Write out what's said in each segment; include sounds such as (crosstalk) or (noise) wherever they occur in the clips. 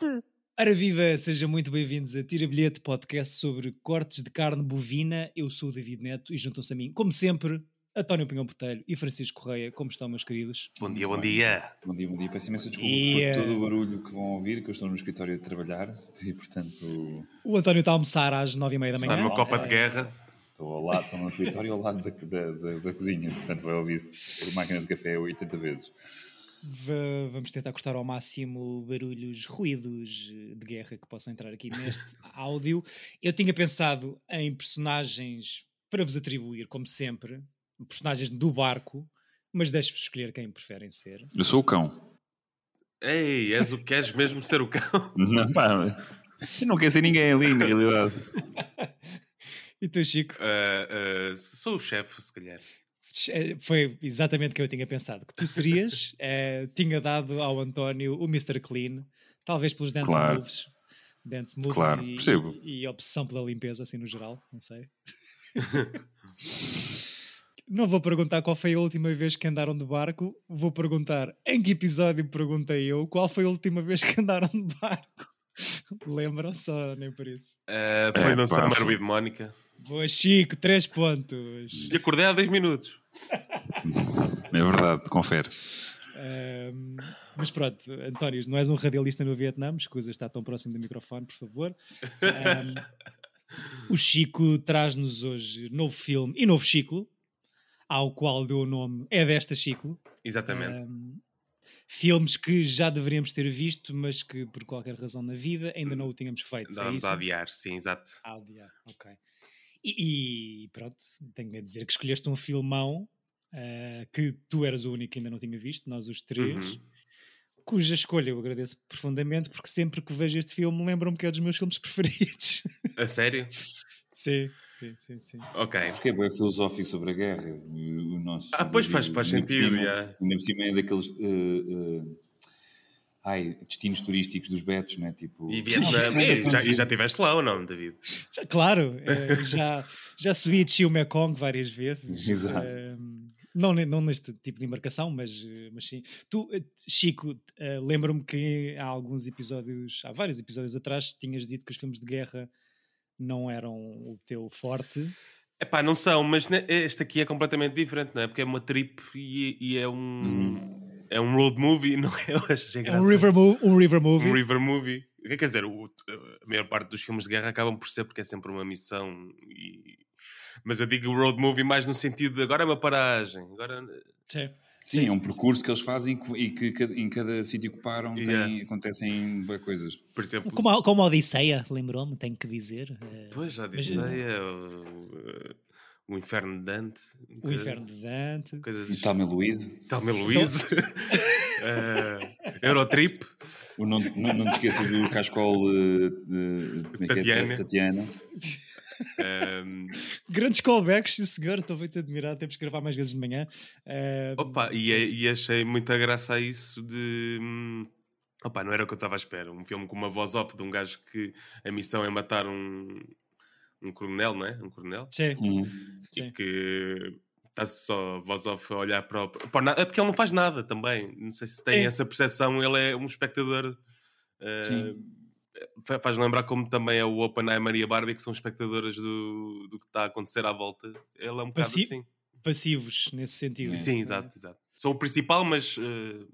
bilhete! Ora viva, sejam muito bem-vindos a Tira Bilhete, podcast sobre cortes de carne bovina. Eu sou o David Neto e juntam-se a mim, como sempre, António Pinhão Botelho e Francisco Correia. Como estão, meus queridos? Bom dia, bom dia. Bom dia, bom dia. Peço imensa desculpa E, por todo o barulho que vão ouvir, que eu estou no escritório a trabalhar (laughs) e, portanto, O António está a almoçar às nove e meia da Está manhã. numa copa de guerra. estou ao lado, estou no escritório ao lado da, da, da, da cozinha, portanto vai ouvir a máquina de café 80 vezes. Va- Vamos tentar cortar ao máximo barulhos, ruídos eh, de guerra que possam entrar aqui neste (laughs) áudio. Eu tinha pensado em personagens para vos atribuir, como sempre, personagens do barco, mas deixo-vos escolher quem preferem ser. Eu sou o cão. Ei, és o que queres mesmo ser o cão? (laughs) Não, pá, eu não quero ser ninguém ali, na realidade. (laughs) E tu, Chico? Ah, ah, sou o chefe, se calhar. Eh, Foi exatamente o que eu tinha pensado. Que tu serias, (laughs) eh, tinha dado ao António o Mr. Clean, talvez pelos dance Claro. moves. Dance moves Claro, e, percebo. e, e obsessão pela limpeza, assim no geral, não sei. (laughs) não vou perguntar qual foi a última vez que andaram de barco, vou perguntar em que episódio perguntei eu qual foi a última vez que andaram de barco. (laughs) Lembram só, nem por isso. Ah, foi É, no Summer with Mónica. Boa, Chico, três pontos. E acordei há 10 minutos. (laughs) É verdade, confere. Ahm, mas pronto, António, não és um radialista no Vietnã, escusa estar tão próximo do microfone, por favor. Ahm, o Chico traz-nos hoje novo filme e novo ciclo, ao qual deu o nome É Desta Ciclo. Exatamente. Ahm, filmes que já deveríamos ter visto, mas que por qualquer razão na vida ainda não o tínhamos feito. Dá, é isso? a adiar, sim, exato. Ah, adiar, ok. E, e pronto, tenho a dizer que escolheste um filmão ah, que tu eras o único que ainda não tinha visto, nós os três, Uhum. cuja escolha eu agradeço profundamente, porque sempre que vejo este filme lembro-me que é dos meus filmes (laughs) preferidos. A sério? sim, sim, sim, sim. Ok. Porque é bem filosófico sobre a guerra. O, nosso Ah, pois faz- faz sentido. Ainda por cima é daqueles. eh, eh, ai, destinos turísticos dos betos, né? Tipo. E Vietnã. (laughs) e, já, e já estiveste lá ou não, David? Já- claro, (laughs) eh, já, já subi e desci o Mekong várias vezes. Exato. eh, não, não neste tipo de embarcação, mas, eh, mas sim. Tu, eh, Chico, lembro-me que há alguns episódios, há vários episódios atrás, tinhas dito que os filmes de guerra não eram o teu forte. Epá, não são, mas ne- este aqui é completamente diferente, não é? Porque é uma trip e, e é um. É um road movie, (laughs) não é? Eu achei É um river, um river movie. Um river movie. Quer dizer, o- a maior parte dos filmes de guerra acabam por ser porque é sempre uma missão. e- Mas eu digo road movie mais no sentido de agora é uma paragem. Agora... Sim. Sim, é um percurso que eles fazem e que em cada sítio que param tem- Yeah. acontecem coisas. Por exemplo, Como, a- como a Odisseia, lembrou-me, tenho que dizer. eh, pois já Mas- disse, é, o, Inferno de Dante. o coisa- Inferno de Dante. Coisas... E Thelma Louise, Talma Luís. (laughs) Eurotrip. o não, não, não te esqueças do Cascol eh, de, como é é? Tatiana. Tatiana. ehm, Grandes callbacks, sim senhor, estou muito admirado, temos que gravar mais vezes de manhã. Eh, Opa, e, é- e achei muita graça a isso de. hum, Opa, não era o que eu estava à espera. Um filme com uma voz off de um gajo que a missão é matar um, um coronel, não é? Um coronel. sim, Hum. sim. E que está só voz off a olhar para o. para é porque ele não faz nada também. Não sei se tem Sim. essa percepção. Ele é um espectador. Sim. fa- Faz lembrar como também é o Oppenheimer e a Barbie, que são espectadoras do, do que está a acontecer à volta. Ele é um bocado Passi- assim. Passivos nesse sentido. Sim, exato, exato. Sou o principal, mas eh,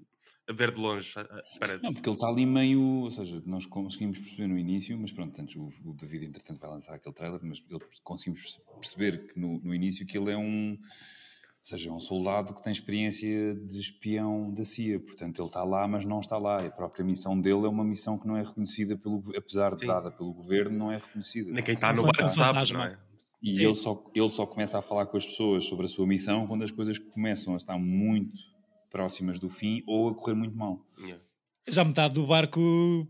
a ver de longe, parece. Não, porque ele está ali meio. Ou seja, nós conseguimos perceber no início, mas pronto, antes o, o David, entretanto, vai lançar aquele trailer, mas ele, conseguimos perceber que no, no início que ele é um. Ou seja, é um soldado que tem experiência de espião da CIA, portanto ele está lá, mas não está lá. E a própria missão dele é uma missão que não é reconhecida pelo, apesar de Sim. dada pelo governo, não é reconhecida. Nem quem está no barco sabe, não é? E Sim. ele só, ele só começa a falar com as pessoas sobre a sua missão quando as coisas começam a estar muito próximas do fim ou a correr muito mal. Yeah. Já metade do barco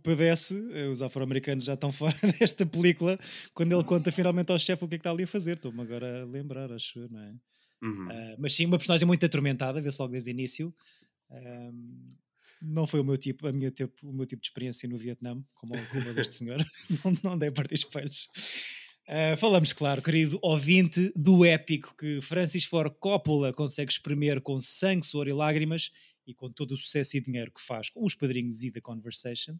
padece, eh, os afro-americanos já estão (laughs) fora desta película, quando ele conta finalmente ao chefe o que é que está ali a fazer. Estou-me agora a lembrar, acho, eu, não é? Uhum. Ah, mas sim, uma personagem muito atormentada, vê-se logo desde o início. Ahm, não foi o meu tipo, a minha tipo, o meu tipo de experiência no Vietnã, como, como a deste senhor. (laughs) não, não dei para espelhos. Ah, falamos, claro, querido ouvinte, do épico que Francis Ford Coppola consegue espremer com sangue, suor e lágrimas e com todo o sucesso e dinheiro que faz com os padrinhos e The Conversation.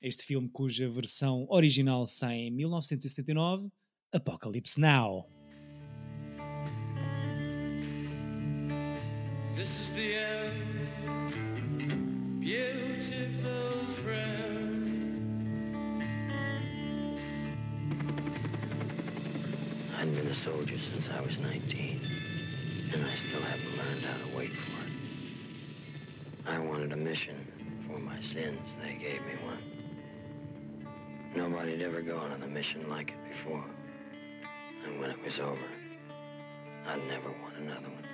este filme cuja versão original sai em 1979, Apocalypse Now. This is the end, I've been a soldier since I was 19, and I still haven't learned how to wait for it. I wanted a mission for my sins. They gave me one. Nobody'd ever gone on a mission like it before. And when it was over, I'd never want another one.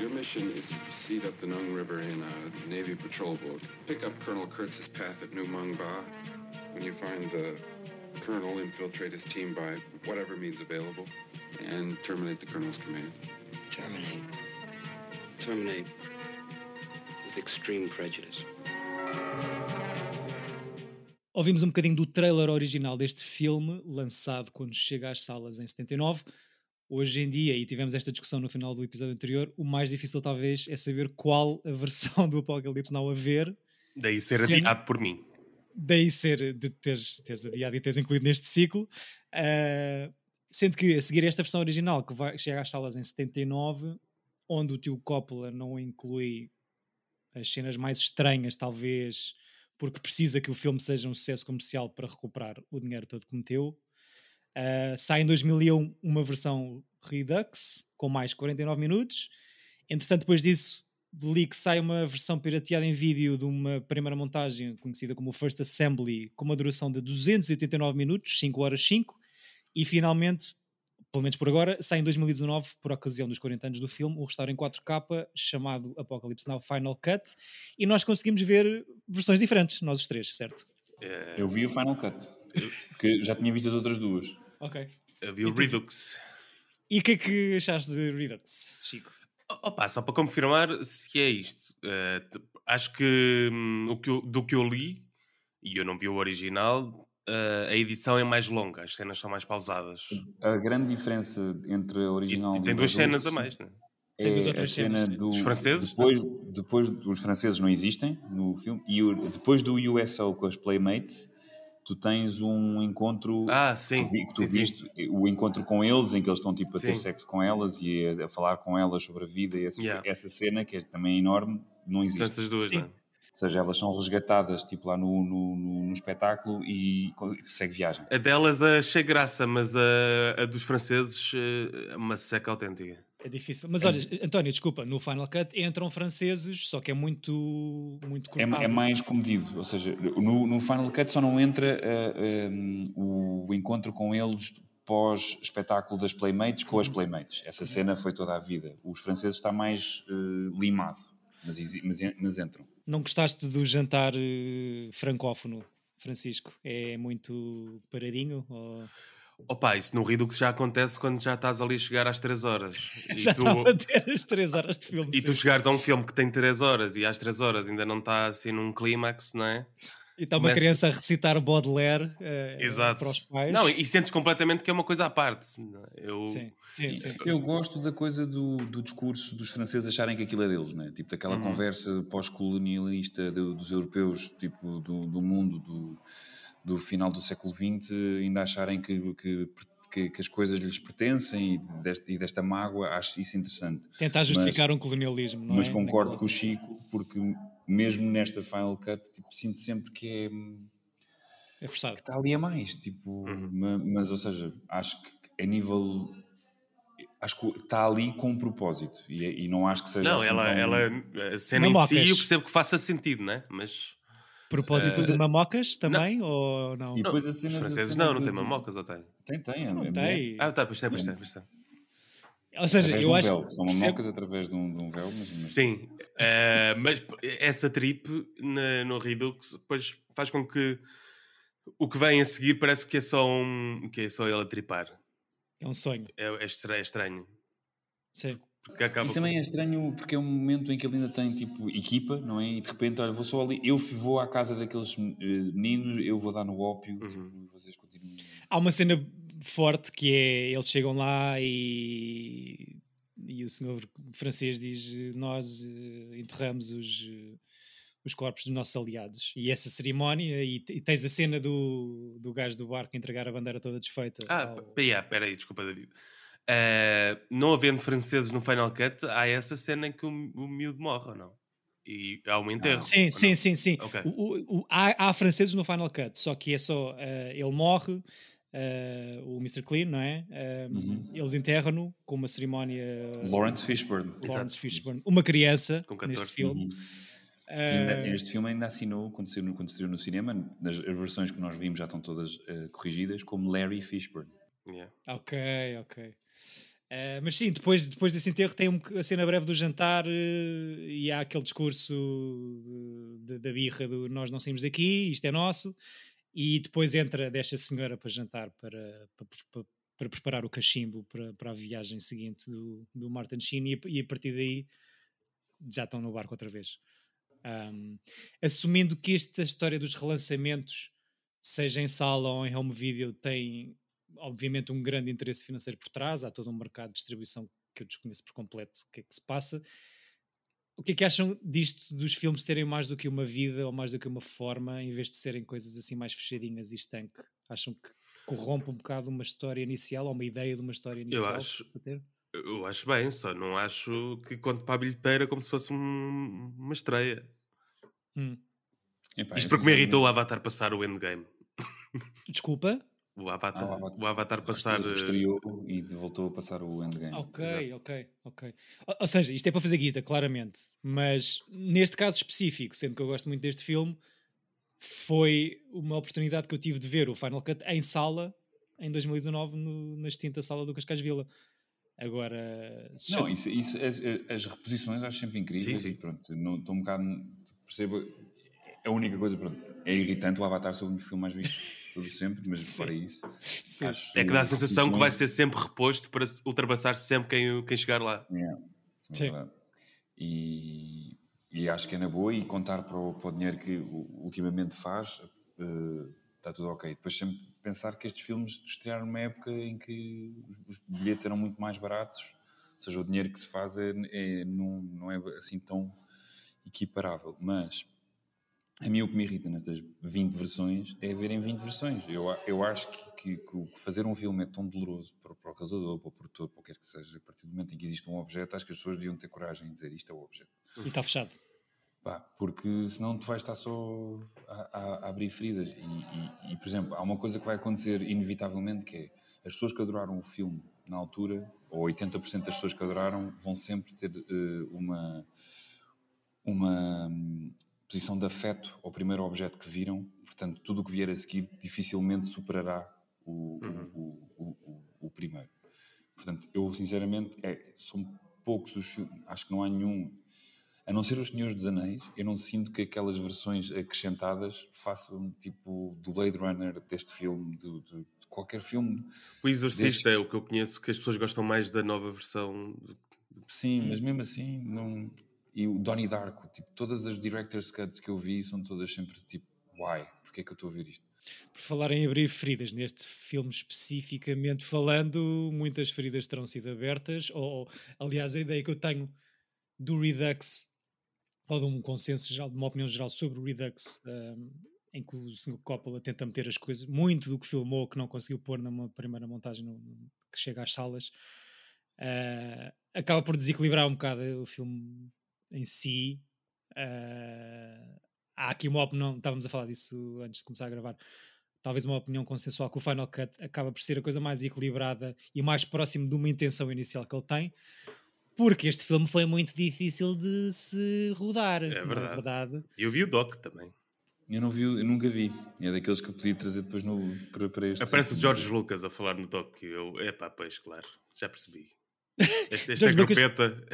Your mission is to proceed up the Nung River in a Navy patrol boat. Pick up Colonel Kurtz's path at New Mung Ba. When you find the colonel, infiltrate his team by whatever means available and terminate the colonel's command. Terminate. Terminate with extreme prejudice. Ouvimos um bocadinho do trailer original deste filme, lançado quando chega às salas em 79. Hoje em dia, e tivemos esta discussão no final do episódio anterior, o mais difícil talvez é saber qual a versão (laughs) do Apocalipse Now a ver. Daí ser sendo, adiado por mim. Daí ser de teres, teres adiado e teres incluído neste ciclo. Uh, sendo que a seguir esta versão original, que vai, chega às salas em 79, onde o tio Coppola não inclui as cenas mais estranhas, talvez porque precisa que o filme seja um sucesso comercial para recuperar o dinheiro todo que meteu. Uh, sai em 2001 uma versão Redux com mais 49 minutos. Entretanto, depois disso, de leak sai uma versão pirateada em vídeo de uma primeira montagem conhecida como First Assembly, com uma duração de 289 minutos, 5 horas 5. E finalmente pelo menos por agora, sai em 2019, por ocasião dos 40 anos do filme, o restauro em 4K chamado Apocalypse Now Final Cut, e nós conseguimos ver versões diferentes, nós os três, certo? É... Eu vi o Final Cut, porque já tinha visto as outras duas. Ok. Eu vi o Redux. E o que é que achaste de Redux, Chico? Opa, só para confirmar se é isto. Uh, acho que, um, o que eu, do que eu li, e eu não vi o original, uh, a edição é mais longa, as cenas são mais pausadas. A grande diferença entre a original e, e tem duas cenas a mais, não é? É a cena do, dos franceses? Depois, depois os franceses não existem no filme e o, depois do USO com as Playmates tu tens um encontro ah, sim, que, tu sim, viste sim. o encontro com eles em que eles estão tipo a ter sexo com elas e a, a, falar com elas sobre a vida e essa, yeah. essa cena que é também enorme não existe. Então, essas duas, não é? Ou seja, elas são resgatadas tipo lá no, no, no, no espetáculo e segue viagem. A delas achei graça, mas a, a dos franceses é uma seca autêntica. É difícil. Mas olha, António, desculpa, no Final Cut entram franceses, só que é muito, muito é, é, mais comedido. Ou seja, no, no Final Cut só não entra uh, um, o encontro com eles pós-espetáculo das Playmates com as uhum. Playmates. Essa cena foi toda a vida. Os franceses está mais uh, limado, mas, mas, mas entram. Não gostaste do jantar uh, francófono, Francisco? É muito paradinho? Ou... Opa, isso no Redux já acontece quando já estás ali a chegar às 3 horas. (laughs) já tu... a bater as 3 horas de filme. E sim. tu chegares a um filme que tem 3 horas e às 3 horas ainda não está assim num clímax, não é? E está uma Começa... criança a recitar Baudelaire uh, Exato. para os pais. Não, e sentes completamente que é uma coisa à parte. Eu... Sim, sim, sim, Eu gosto da coisa do, do discurso dos franceses acharem que aquilo é deles, né? tipo daquela uhum. conversa pós-colonialista dos europeus, tipo do, do mundo do, do final do século XX, ainda acharem que, que que, que, as coisas lhes pertencem e, deste, e, desta mágoa, acho isso interessante. Tentar justificar mas, um colonialismo, não mas é? Mas concordo Naquela... com o Chico, porque mesmo nesta Final Cut, tipo, sinto sempre que é. É forçado. Que está ali a mais, tipo, uhum. mas, mas, ou seja, acho que a nível. Acho que está ali com um propósito e, e não acho que seja. Não, assim ela, tão... ela, a cena não em si eu percebo que faça sentido, né? Mas. Propósito uh, de mamocas também não. ou não? E depois a cena Os franceses não, não tem mamocas ou tem? Tem, tem. Não, não tem. Ah, tá, pois tem, pois tem, pois tem. Ou seja, eu acho que. São mamocas através de um, de um véu. Mas... Sim, uh, mas essa trip na, no Redux depois faz com que o que vem a seguir parece que é só um. que é só ele a tripar. É um sonho. É, é, estranho. Sim. E também é estranho porque é um momento em que ele ainda tem tipo equipa, não é? E de repente, olha, vou só ali, eu vou à casa daqueles uh, meninos, eu vou dar no ópio, uhum. tipo, vocês continuam. Há uma cena forte que é eles chegam lá e, e o senhor francês diz nós uh, enterramos os, uh, os corpos dos nossos aliados. E essa cerimónia, e, e tens a cena do, do gajo do barco entregar a bandeira toda desfeita. Ah, ao- yeah, peraí, desculpa, David. Eh, não havendo franceses no Final Cut, há essa cena em que o, o miúdo morre, ou não? E há um enterro. Sim, ou sim, não? sim, sim. Ok. O- o- há, há franceses no Final Cut, só que é só eh, ele morre, eh, o Mr. Clean, não é? Uhum. Eles enterram-no com uma cerimónia. Lawrence Fishburne. Lawrence Exato. Fishburne, uma criança Com 14. neste filme. Uhum. Ainda- este filme ainda assinou, quando estreou, no- quando estreou no cinema, nas as versões que nós vimos já estão todas corrigidas, como Larry Fishburne. Yeah. Ok, ok. Eh, mas sim, depois, depois desse enterro tem um, a cena breve do jantar eh, e há aquele discurso de- de- da birra do nós não saímos daqui, isto é nosso, e depois entra desta senhora para jantar para, para, para- para preparar o cachimbo para, para a viagem seguinte do, do Martin Sheen e, e a partir daí já estão no barco outra vez. Ahm, assumindo que esta história dos relançamentos, seja em sala ou em home video, tem obviamente um grande interesse financeiro por trás, há todo um mercado de distribuição que eu desconheço por completo o que é que se passa. O que é que acham disto dos filmes terem mais do que uma vida ou mais do que uma forma, em vez de serem coisas assim mais fechadinhas e estanque? Acham que corrompe um bocado uma história inicial ou uma ideia de uma história inicial? que acho- se possa ter? Eu acho bem, só não acho que conte para a bilheteira como se fosse um- uma estreia. Hum. Epá, Isto eu porque me irritou o Avatar passar o endgame. (laughs) Desculpa? O Avatar, Ah, o Avatar. o Avatar passar. eh, Estreou e voltou a passar o Endgame. Ok, Exato. ok, ok. Ou, ou seja, isto é para fazer guita, claramente. Mas neste caso específico, sendo que eu gosto muito deste filme, foi uma oportunidade que eu tive de ver o Final Cut em sala em 2019 no- na extinta sala do Cascais Vila. Agora, Não, isso, isso- as, as reposições acho sempre incríveis Sim, sim. e pronto, não estou um bocado. Percebo. A única coisa, pronto, é irritante o Avatar ser o filme mais visto de sempre, mas Sim. fora isso. sim. acho É que dá a sensação que vai ser sempre reposto para ultrapassar sempre quem, quem chegar lá. Yeah, é Sim. E, e acho que é na boa e contar para o, para o dinheiro que ultimamente faz, eh, está tudo ok. Depois sempre pensar que estes filmes estrearam numa época em que os os bilhetes eram muito mais baratos, ou seja, o dinheiro que se faz é, é- não, não é assim tão equiparável. Mas a mim o que me irrita nestas 20 versões é verem 20 versões. Eu, eu acho que, que- que fazer um filme é tão doloroso para, o- para o realizador, para o produtor, para o que quer que seja. A partir do momento em que existe um objeto, acho que as pessoas deviam ter coragem de dizer isto é o objeto. E está fechado. Pá, porque senão tu vais estar só a, a- a abrir feridas. E, e- e, por exemplo, há uma coisa que vai acontecer inevitavelmente que é as pessoas que adoraram o filme na altura, ou 80% das pessoas que adoraram, vão sempre ter eh, uma, uma hum, posição de afeto ao primeiro objeto que viram. Portanto, tudo o que vier a seguir dificilmente superará o, Uhum. o, o, o, primeiro. Portanto, eu sinceramente, é, são poucos os filmes, acho que não há nenhum a não ser os Senhores dos Anéis, eu não sinto que aquelas versões acrescentadas façam tipo do Blade Runner deste filme, do- do- de qualquer filme. O Exorcista é o que eu conheço que as pessoas gostam mais da nova versão. Sim, mas mesmo assim, não. E o Donnie Darko, tipo, todas as director's cuts que eu vi são todas sempre tipo, why? Porquê é que eu estou a ver isto? Por falar em abrir feridas, neste filme especificamente falando, muitas feridas terão sido abertas, ou, aliás, a ideia que eu tenho do Redux, ou de um consenso geral, de uma opinião geral sobre o Redux, um, em que o Sr. Coppola tenta meter as coisas, muito do que filmou, que não conseguiu pôr numa primeira montagem no- no- que chega às salas, uh, acaba por desequilibrar um bocado o filme em si. Uh, há aqui uma opinião, estávamos a falar disso antes de começar a gravar, talvez uma opinião consensual que o Final Cut acaba por ser a coisa mais equilibrada e mais próximo de uma intenção inicial que ele tem, porque este filme foi muito difícil de se rodar. não verdade. É verdade. E eu vi o Doc também. Eu, não vi, eu nunca vi. É daqueles que eu podia trazer depois no, para, para este. Aparece o George Lucas a falar no Doc. Eu, epá, pois, claro, já percebi. Este, este é grupeta.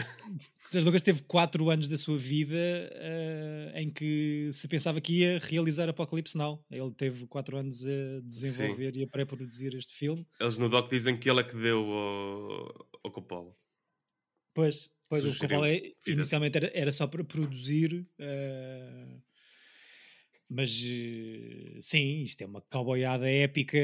George Lucas teve 4 anos da sua vida eh, em que se pensava que ia realizar Apocalipse Now. Ele teve 4 anos a desenvolver e a pré-produzir este filme. Eles no Doc dizem que ele é que deu ao, ao Coppola. Pois, pois o Coppola é- inicialmente era, era só para produzir, eh, mas eh, sim, isto é uma cowboyada épica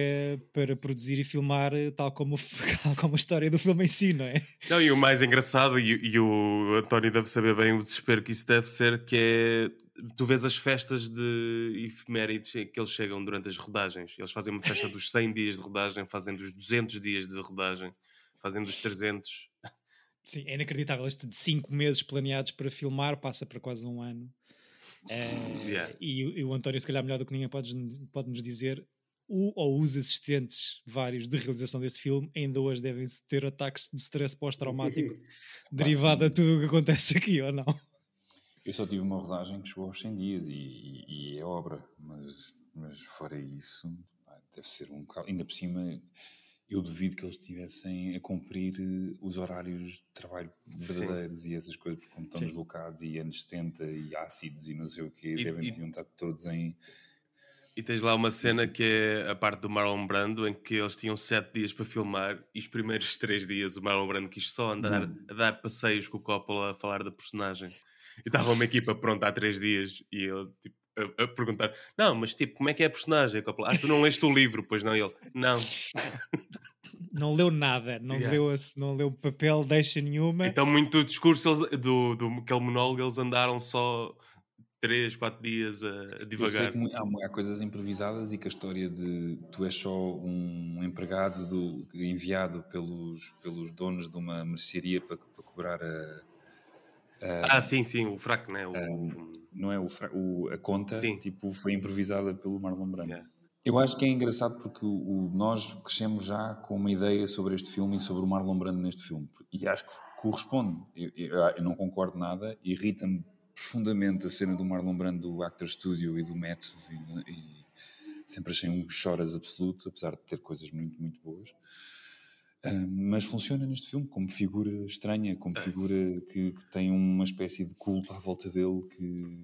para produzir e filmar, eh, tal como, (laughs) tal como a história do filme em si, não é? Não, e o mais engraçado, e, e o António deve saber bem o desespero que isso deve ser, que é tu vês as festas de efemérides que eles chegam durante as rodagens. Eles fazem uma festa dos 100 dias de rodagem, fazem dos 200 dias de rodagem, fazem dos 300. Sim, é inacreditável. Este de 5 meses planeados para filmar passa para quase um ano. É, Yeah. e, o- e o António, se calhar melhor do que ninguém, pode, pode nos dizer o ou os assistentes vários de realização deste filme ainda hoje devem ter ataques de stress pós-traumático (laughs) derivado a tudo o que acontece aqui, ou não? Eu só tive uma rodagem que chegou aos 100 dias e, e- e é obra, mas, mas fora isso, deve ser um bocado. Ainda por cima, eu duvido que eles estivessem a cumprir eh, os horários de trabalho Sim. verdadeiros e essas coisas, porque como estão Sim. deslocados e anos 70 e ácidos e não sei o quê, E- devem e- estar todos em. E tens lá uma cena que é a parte do Marlon Brando, em que eles tinham 7 dias para filmar e os primeiros (laughs) 3 dias o Marlon Brando quis só andar Não. a dar passeios com o Coppola a falar da personagem. E estava uma equipa pronta há 3 dias e ele tipo, a, a perguntar: Não, mas tipo, como é que é a personagem? Ah, tu não leste o livro, pois não? E ele, não. (laughs) Não leu nada, não, Yeah. leu, a- não leu papel, deixa nenhuma. Então, muito do discurso do, do aquele monólogo, eles andaram só 3, 4 dias a, a Eu sei divagar. há, há coisas improvisadas e que a história de tu és só um empregado do- enviado pelos, pelos donos de uma mercearia para, para cobrar a, Ah, sim, sim, o fraco, né? O, não é o, o- a conta, Sim. tipo, foi improvisada pelo Marlon Brando. Yeah. Eu acho que é engraçado porque o, o- nós crescemos já com uma ideia sobre este filme e sobre o Marlon Brando neste filme. E acho que corresponde. Eu, eu- eu não concordo nada, irrita-me profundamente a cena do Marlon Brando do Actor Studio e do método e, e sempre achei um choras absoluto, apesar de ter coisas muito, muito boas. Ah, mas funciona neste filme como figura estranha, como figura que, que tem uma espécie de culto à volta dele que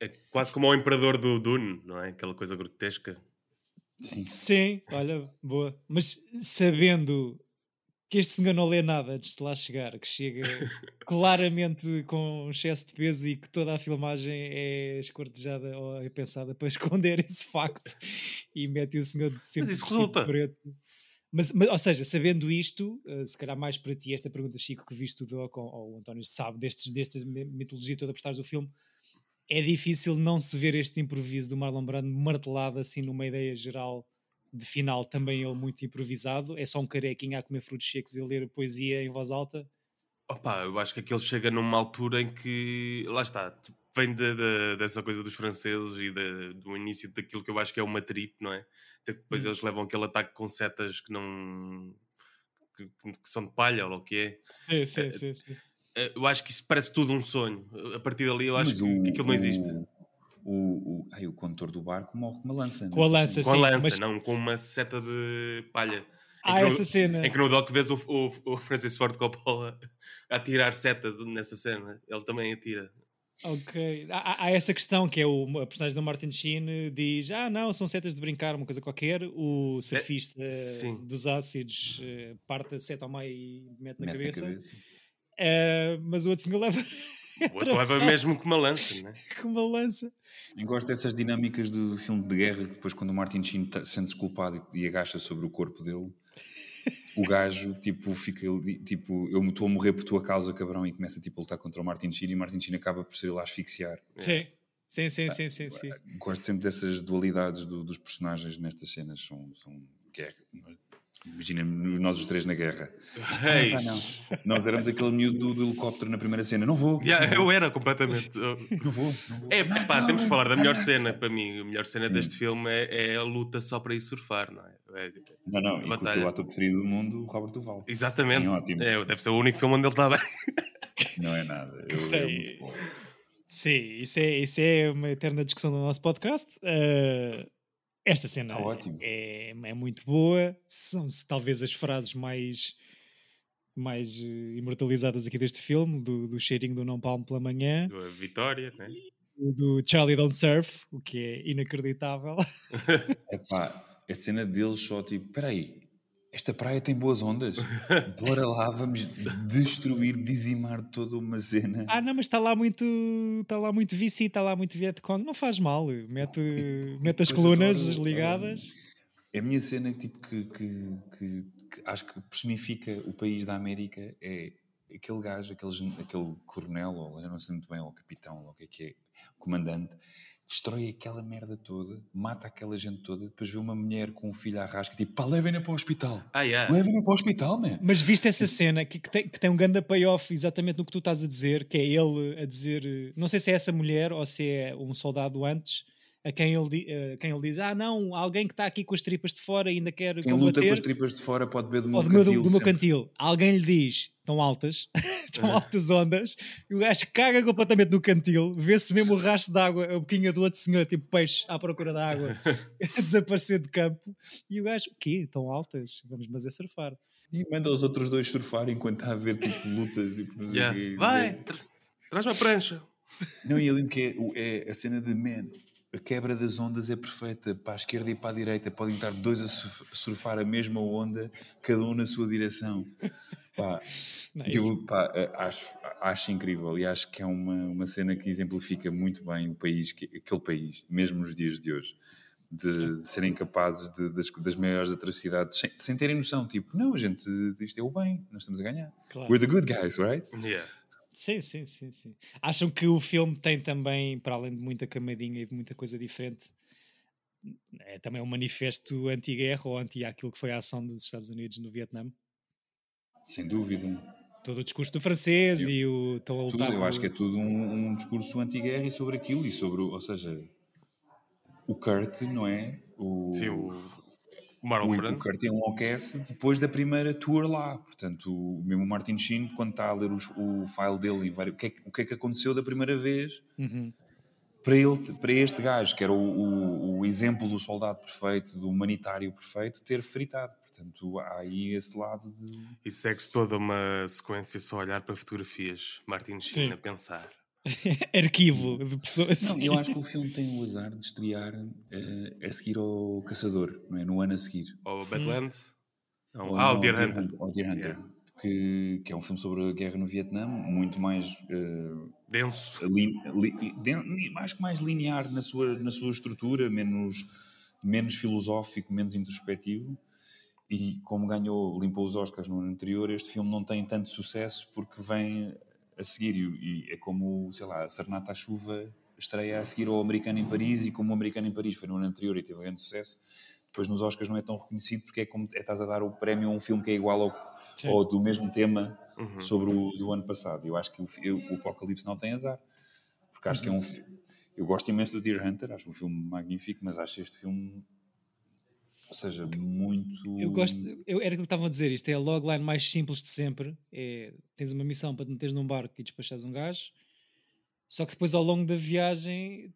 É quase como o imperador do Dune, não é? Aquela coisa grotesca. sim, Sim, olha, boa. Mas sabendo que este senhor não lê nada antes de lá chegar, que chega (laughs) claramente com excesso de peso e que toda a filmagem é escortejada ou é pensada para (laughs) esconder esse facto e mete o senhor de sempre isso vestido de resulta. preto. Mas, mas, ou seja, sabendo isto, eh, se calhar mais para ti esta pergunta, Chico, que viste o Doc ou, ou o António sabe destes, desta mi- mitologia toda por trás do filme, é difícil não se ver este improviso do Marlon Brando martelado assim numa ideia geral de final, também ele muito improvisado. É só um carequinha a comer frutos secos e ler poesia em voz alta. Opa, eu acho que aquilo chega numa altura em que, lá está, tipo, vem de- de- dessa coisa dos franceses e de- do início daquilo que eu acho que é uma trip, não é? Depois Hum. eles levam aquele ataque com setas que não. que, que são de palha ou o que é. Sim, sim, sim. sim. Eh, Eu acho que isso parece tudo um sonho. A partir dali eu acho Mas que, o- que aquilo não existe. O, o, ai, o condutor do barco morre com uma lança. Com a lança, cena. Com a sim, lança, mas- não com uma seta de palha. Que no- essa cena. Em que no Doc vês o, o, o Francis Ford Coppola (laughs) a tirar setas nessa cena. Ele também atira. Ok. Há, há- essa questão que é o a personagem do Martin Sheen eh, diz: Ah, não, são setas de brincar, uma coisa qualquer. O surfista É, dos ácidos eh, parte a seta ao meio e mete na Mete cabeça. Eh, mas o outro senhor leva O outro leva mesmo com uma lança, né? (laughs) com uma lança. Eu gosto dessas dinâmicas do filme de guerra, que depois quando o Martin Sheen sente-se culpado e, e agacha sobre o corpo dele, o gajo, tipo, fica, tipo, eu estou a morrer por tua causa, cabrão, e começa, tipo, a lutar contra o Martin Sheen e o Martin Sheen acaba por ser ele a asfixiar. Sim, sim, sim, sim, sim, sim. Gosto sempre dessas dualidades do- dos personagens nestas cenas, são, são guerra. Imagina, nós os três na guerra. Ah, não. Nós éramos aquele miúdo do, do helicóptero na primeira cena. Não vou. Yeah, eu era completamente. Não vou. Não vou. É, Não, pá, não, temos que falar da não, melhor não. cena para mim. A melhor cena Sim. deste filme é, é a luta só para ir surfar, não é? É, Não, não. E com o teu ator preferido do mundo, o Robert Duval. Exatamente. É, deve ser o único filme onde ele está bem. Não é nada. Eu, Sim. é muito bom. Sim, isso é, isso é uma eterna discussão do nosso podcast. Eh, esta cena Tá ótimo. é, é muito boa. São talvez as frases mais, mais eh, imortalizadas aqui deste filme: do, do cheirinho do não palmo pela manhã, A Vitória, né? do Charlie Don't Surf, o que é inacreditável. (laughs) Epá, a cena deles só tipo, peraí, esta praia tem boas ondas. (laughs) Bora lá, vamos destruir, dizimar toda uma cena. ah, não, mas está lá muito, está lá muito VC, está lá muito Vietcong. Não faz mal, mete, mete as colunas adoro, ligadas. É a minha cena tipo, que, que, que- que acho que personifica o país da América é aquele gajo, aquele, aquele coronel, ou eu não sei muito bem, ou capitão, ou o que é que é, comandante, destrói aquela merda toda, mata aquela gente toda, depois vê uma mulher com um filho à rasca, tipo, pá, levem-na para o hospital. Ah, yeah. Levem-na para o hospital, man. Mas viste essa cena que, que tem, que tem um grande payoff exatamente no que tu estás a dizer, que é ele a dizer, não sei se é essa mulher ou se é um soldado antes, a quem ele, a quem ele diz: Ah, não, alguém que está aqui com as tripas de fora ainda quer Quem luta com combater. as tripas de fora pode beber do meu ou do meu, cantil do meu cantil. Alguém lhe diz: Estão altas, (laughs) estão altas ondas, e o gajo caga completamente no cantil, vê-se mesmo o rastro de água, a boquinha do outro senhor, tipo peixe à procura da água, (laughs) (laughs) a desaparecer de campo, e o gajo: O quê? Estão altas? Vamos, mas é surfar. E manda os outros dois surfar enquanto está a ver tipo lutas. Tipo, Yeah. Vai, tra- traz-me a prancha. Não, e além que é, é a cena de man, a quebra das ondas é perfeita para a esquerda e para a direita. Podem estar dois a surf- surfar a mesma onda, cada um na sua direção. Pá, (laughs) Não, isso- eu pá, acho, acho incrível e acho que é uma, uma cena que exemplifica muito bem o país, que- aquele país, mesmo nos dias de hoje. De, de serem capazes de- das, das maiores atrocidades sem, sem terem noção, tipo, não, a gente, isto é o bem, nós estamos a ganhar. claro. We're the good guys, right? Yeah. Sim, sim, sim, sim. Acham que o filme tem também, para além de muita camadinha e de muita coisa diferente, é também um manifesto anti-guerra ou anti aquilo que foi a ação dos Estados Unidos no Vietnã? Sem dúvida. Todo o discurso do francês e o estão a Tudo, lutar. eu por- acho que é tudo um, um discurso anti-guerra e sobre aquilo, e sobre, o- ou seja, o Kurt, não é? O, Sim, o o, Marlon o Brando. Enlouquece depois da primeira tour lá. Portanto, o mesmo Martin Sheen, quando está a ler os- o file dele, e vários- o que, é, que- o que é que aconteceu da primeira vez Uhum. para, ele, para este gajo, que era o, o- o exemplo do soldado perfeito, do humanitário perfeito, ter fritado. Portanto, há aí esse lado de. E segue-se toda uma sequência só a olhar para fotografias. Martin Sheen Sim. a pensar. (laughs) Arquivo de pessoas. Não, eu acho que o (laughs) filme tem o azar de estrear eh, a seguir ao Caçador, não é? No ano a seguir. Ou Badland. Não. Ou Ah, o Deer Hunter. Ou Deer Hunter. Yeah. Que, que é um filme sobre a guerra no Vietnã, muito mais. eh, Denso. li- li- den- acho que mais linear na sua, na sua estrutura, menos, menos filosófico, menos introspectivo. E como ganhou, limpou os Oscars no ano anterior, este filme não tem tanto sucesso porque vem a seguir. E, e é como, sei lá, a Serenata à Chuva estreia a seguir ao Americano em Paris. E como o Americano em Paris foi no ano anterior e teve grande sucesso, depois nos Oscars não é tão reconhecido porque é como é, estás a dar o prémio a um filme que é igual ao, Sim. ou do mesmo tema Uhum. sobre o do ano passado. Eu acho que o, eu- o Apocalipse não tem azar. Porque acho que é um fi- Eu gosto imenso do Deer Hunter, acho um filme magnífico, mas acho este filme. Ou seja, muito. Eu gosto, eu, era aquilo que estavam a dizer, isto é a logline mais simples de sempre. É, tens uma missão para te meteres num barco e despachares um gajo, só que depois ao longo da viagem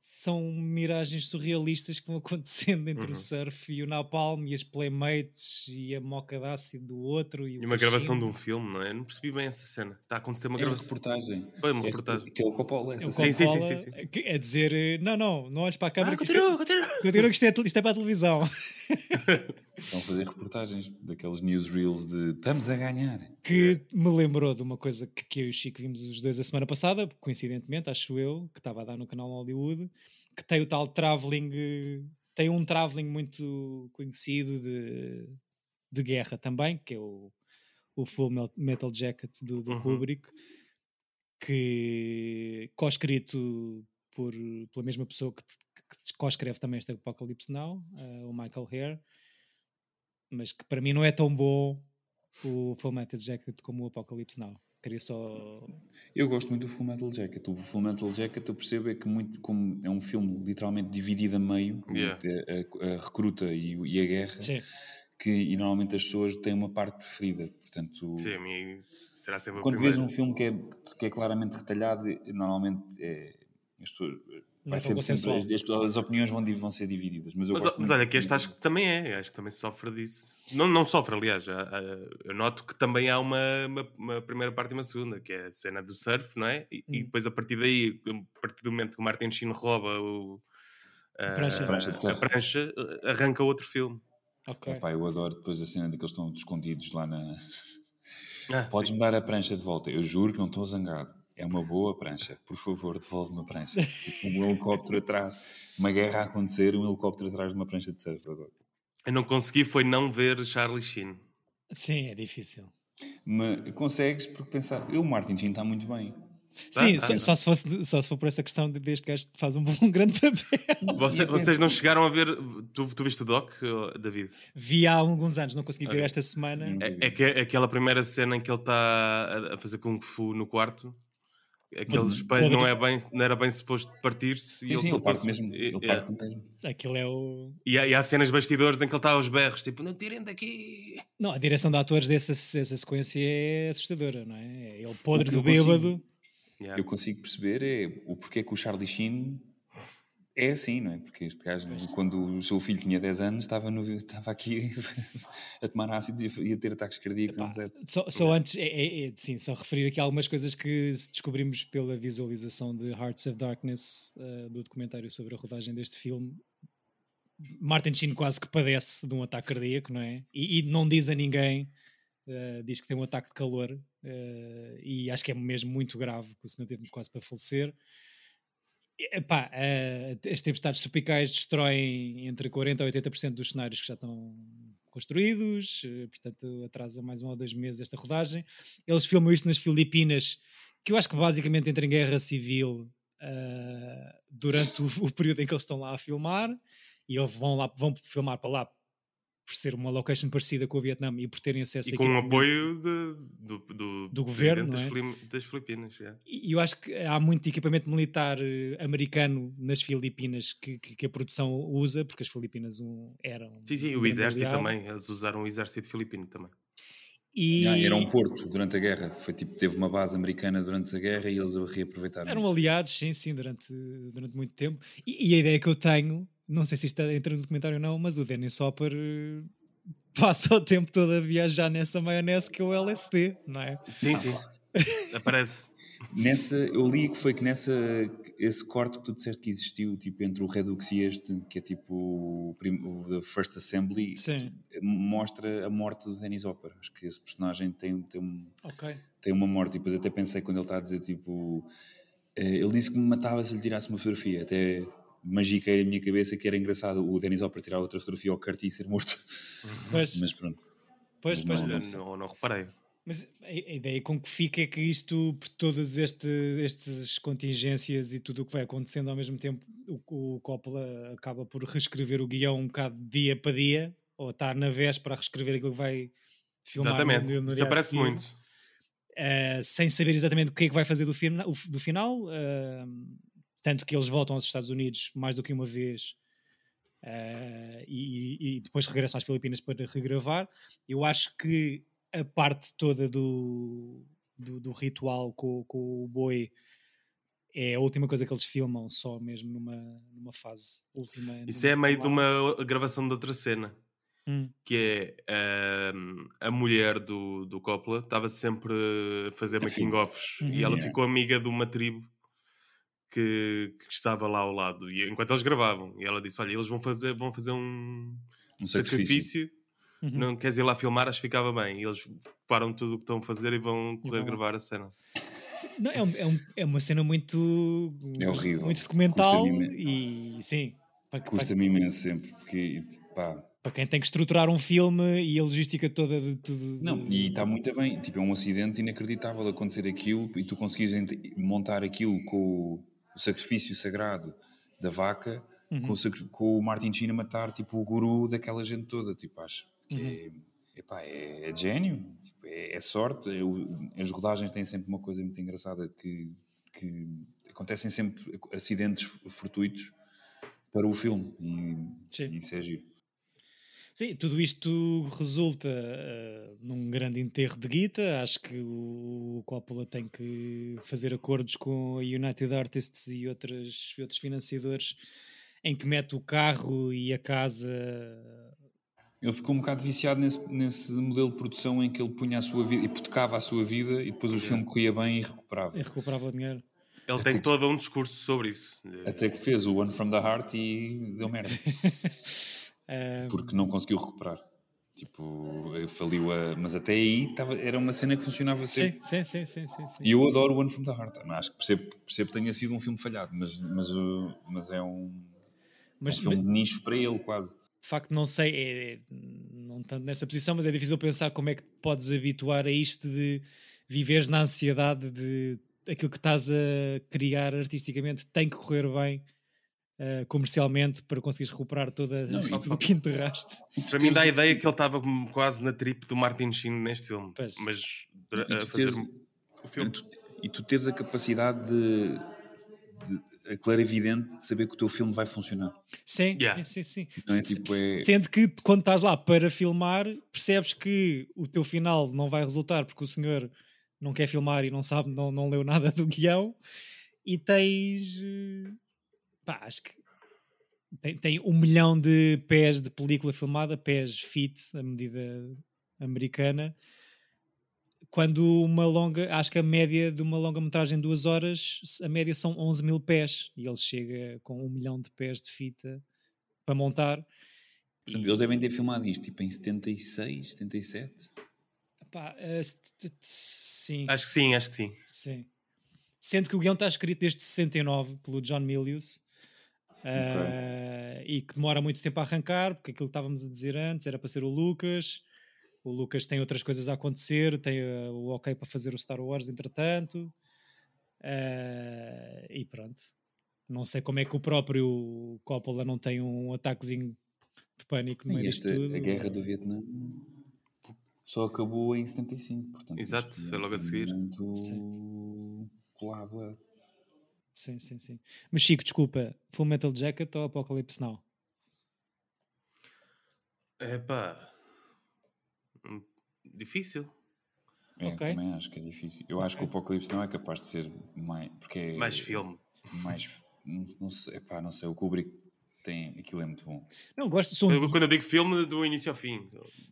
são miragens surrealistas que vão (laughs) acontecendo entre Uhum. o surf e o napalm e as playmates e a moca de ácido do outro. E, E uma gravação de um filme, não é? Não percebi bem essa cena. Está a acontecer uma É uma gravação. reportagem. Foi uma É- reportagem. Que é o Coppola, essa É o Sim, sim, sim, sim, sim. que É dizer, eh, não, não, não olhes para a câmera Ah, que continua, continua. é, (laughs) continua que isto, é, isto é para a televisão. (laughs) Estão a fazer reportagens daqueles newsreels de estamos a ganhar. que me lembrou de uma coisa que, que eu e o Chico vimos os dois a semana passada, coincidentemente, acho eu, que estava a dar no canal Hollywood, que tem o tal travelling, tem um travelling muito conhecido de, de guerra também, que é o, o Full Metal Jacket do, do Uhum. Kubrick, que co-escrito por, pela mesma pessoa que, que co-escreve também este Apocalypse Now, eh, o Michael Hare, mas que para mim não é tão bom o Full Metal Jacket como o Apocalypse Now. Queria só. Eu gosto muito do Full Metal Jacket. O Full Metal Jacket eu percebo é que muito como é um filme literalmente dividido a meio, Yeah. a, a- a recruta e, e a guerra, Sim, que e normalmente as pessoas têm uma parte preferida. Portanto, Sim, a mim será sempre a quando vês um filme que é, que é claramente retalhado, normalmente é, as pessoas. Vai é tão sempre, as, as opiniões vão, vão ser divididas. Mas, eu Mas, gosto mas olha, que este acho que também é, acho que também sofre disso. Não, não sofre, aliás, há- há- eu noto que também há uma, uma, uma primeira parte e uma segunda, que é a cena do surf, não é? E, e Hum. depois a partir daí, a partir do momento que o Martin Sheen rouba o, a, prancha. A prancha a prancha, arranca outro filme. ok. Epá, eu adoro depois a cena de que eles estão escondidos lá na. Ah, (laughs) Podes-me dar a prancha de volta. Eu juro que não estou zangado. É uma boa prancha. Por favor, devolve-me a prancha. Tipo, um helicóptero atrás. Uma guerra a acontecer, um helicóptero atrás de uma prancha de surf. Eu não consegui foi não ver Charlie Sheen. Sim, é difícil. Mas consegues porque pensar, eu, o Martin Sheen está muito bem. Tá, Sim, tá, só, só se fosse, só se for por essa questão de- deste gajo que faz um, (laughs) um grande papel. Você- vocês não chegaram a ver. Tu, tu viste o Doc, oh, David? Vi há alguns anos, não consegui ver Ok. esta semana. É, é que é aquela primeira cena em que ele está a- a fazer Kung Fu no quarto. Aquele espelho não, Podre. é bem, não era bem suposto partir-se. e Sim, sim, ele parte mesmo. e- Ele é. parte mesmo. Aquilo é o. E há, e há cenas bastidores em que ele está aos berros, tipo, não tirem daqui. Não, a direção de atores dessa, dessa sequência é assustadora, não é? É ele podre do eu consigo- bêbado. Yeah. Eu consigo perceber é o porquê que o Charlie Sheen é assim, não é? Porque este gajo, quando o seu filho tinha 10 anos, estava, no, estava aqui (laughs) a tomar ácidos e a- ter ataques cardíacos, Epá. Só, só antes, é, é- é- sim, só referir aqui algumas coisas que descobrimos pela visualização de Hearts of Darkness, eh, do documentário sobre a rodagem deste filme. Martin Sheen quase que padece de um ataque cardíaco, não é? E, e não diz a ninguém, eh, diz que tem um ataque de calor, eh, e acho que é mesmo muito grave, que o senhor teve quase para falecer. Epá, eh, as tempestades tropicais destroem entre 40% a 80% dos cenários que já estão construídos, eh, portanto atrasa mais um ou dois meses esta rodagem. Eles filmam isto nas Filipinas, que eu acho que basicamente entra em guerra civil eh, durante o, (laughs) o período em que eles estão lá a filmar, e eles vão lá, vão filmar para lá por ser uma location parecida com o Vietnã e por terem acesso E com o apoio de- do, do, Do governo, das, é? Das Filipinas. yeah. E eu acho que há muito equipamento militar eh, americano nas Filipinas que, que- que a produção usa, porque as Filipinas um, eram. Sim, sim, o exército também. Eles usaram o exército filipino também. E Ah, era um porto durante a guerra. Foi tipo, teve uma base americana durante a guerra e eles a reaproveitaram. eram isso. aliados, sim, sim, durante, durante muito tempo. E, e a ideia que eu tenho, não sei se isto entra no documentário ou não, mas o Dennis Hopper eh, passa o tempo todo a viajar nessa maionese que é o LSD, não é? Sim, sim. Aparece. Nessa, eu li que foi que nessa esse corte que tu disseste que existiu tipo entre o Redux e este, que é tipo o, prim- o The First Assembly, Sim, mostra a morte do Dennis Hopper. Acho que esse personagem tem, tem, um- ok. tem uma morte. E depois até pensei quando ele está a dizer tipo. eh, Ele disse que me matava se lhe tirasse uma fotografia. Até magiquei na minha cabeça que era engraçado o Dennis Hopper tirar outra fotografia ao Kurt e ser morto. Pois, Mas pronto. pois, mas pois, não- não, não reparei. Mas a, a ideia com que fica é que isto, por todas este, estas contingências e tudo o que vai acontecendo ao mesmo tempo, o, o Coppola acaba por reescrever o guião um bocado dia para dia, ou está na véspera a reescrever aquilo que vai filmar Exatamente. no, no Isso aparece seguir, muito. eh, sem saber exatamente o que é que vai fazer do, fina- do final. eh, tanto que eles voltam aos Estados Unidos mais do que uma vez. eh, e, e depois regressam às Filipinas para regravar. Eu acho que a parte toda do, do, do ritual com, com o boi é a última coisa que eles filmam, só mesmo numa, numa fase última. Isso é meio de uma gravação de outra cena. Hum, Que é ahm, a mulher do, do Coppola estava sempre a fazer A making filho. offs Uhum. e ela Yeah. ficou amiga de uma tribo que, que estava lá ao lado e enquanto eles gravavam e ela disse olha eles vão fazer vão fazer um Um sacrifício, sacrifício. uhum. não queres ir lá filmar acho que ficava bem e eles param tudo o que estão a fazer e vão correr vão lá. gravar a cena Não, é, um- é, um- é uma cena muito, É horrível. muito documental Custa-me e sim, Custa-me imenso sempre. Porque, pá, para quem tem que estruturar um filme e a logística toda de tudo. Não, e está muito bem. Tipo, é um acidente inacreditável acontecer aquilo e tu conseguires montar aquilo com o, sacrifício sagrado da vaca, Uhum. com, o sacri- com o Martin Sheen a matar tipo, o guru daquela gente toda. Tipo, acho que Uhum. é, epá, é, é gênio, tipo, é, é sorte. O- as rodagens têm sempre uma coisa muito engraçada que, que acontecem sempre acidentes fortuitos para o filme e, e isso é giro. Sim, tudo isto resulta eh, num grande enterro de guita. Acho que o Coppola tem que fazer acordos com a United Artists e outras, e outros financiadores em que mete o carro e a casa. Ele ficou um bocado viciado nesse, nesse modelo de produção em que ele punha a sua vida, hipotecava a sua vida e depois o filme corria bem e recuperava. e recuperava o dinheiro. ele tem todo um discurso sobre isso Até que fez o One from the Heart e deu merda, (laughs) Eh, porque não conseguiu recuperar. Tipo, faliu a. Mas até aí tava... era uma cena que funcionava sempre. sim, sim, sim, sim, sim. E eu adoro o One from the Heart. Acho que percebo, percebo que tenha sido um filme falhado, mas, mas, uh, mas é um, Mas, um filme de nicho para ele, quase. de facto não sei, é, é- não tanto nessa posição, mas é difícil pensar como é que te podes habituar a isto de viveres na ansiedade de aquilo que estás a criar artisticamente tem que correr bem uh, comercialmente para conseguires recuperar toda Não, e- (laughs) que enterraste. Para mim dá a ideia que ele estava quase na trip do Martin Sheen neste filme. Pois. Mas E a tu fazer teres- o filme. E tu, e tu tens a capacidade de, de a clarividente de saber que o teu filme vai funcionar. Sim, Yeah. sim, sim, sim. Não é tipo, é- Sendo que quando estás lá para filmar, percebes que o teu final não vai resultar porque o senhor não quer filmar e não sabe, não, não leu nada do guião e tens. Pá, acho que tem, tem um milhão de pés de película filmada, pés fit, a medida americana. Quando uma longa, acho que a média de uma longa-metragem de duas horas, a média são 11 mil pés e ele chega com um milhão de pés de fita para montar. Portanto, eles devem ter filmado isto tipo em 76, 77. Pá, t- sim, Acho que sim, acho que sim. sim. Sendo que o guião está escrito desde 69 pelo John Milius eh, e que demora muito tempo a arrancar, porque aquilo que estávamos a dizer antes era para ser o Lucas. O Lucas tem outras coisas a acontecer, tem eh, o ok para fazer o Star Wars entretanto. Eh, e pronto. Não sei como é que o próprio Coppola não tem um ataquezinho de pânico no meio disto esta, tudo. a guerra do Vietnã só acabou em 75. Portanto, Exato, foi logo a é seguir. Muito colado a. Sim, sim, sim. Mas Chico, desculpa, Full Metal Jacket ou Apocalypse Now? É pá. Difícil. É, Ok. também acho que é difícil. Eu acho que o Apocalipse não é capaz de ser mais. Porque é Mais filme. mais. Não, não sei, epá, não sei, o Kubrick tem. Aquilo é muito bom. Não, gosto, são Eu- Quando eu digo filme, do início ao fim.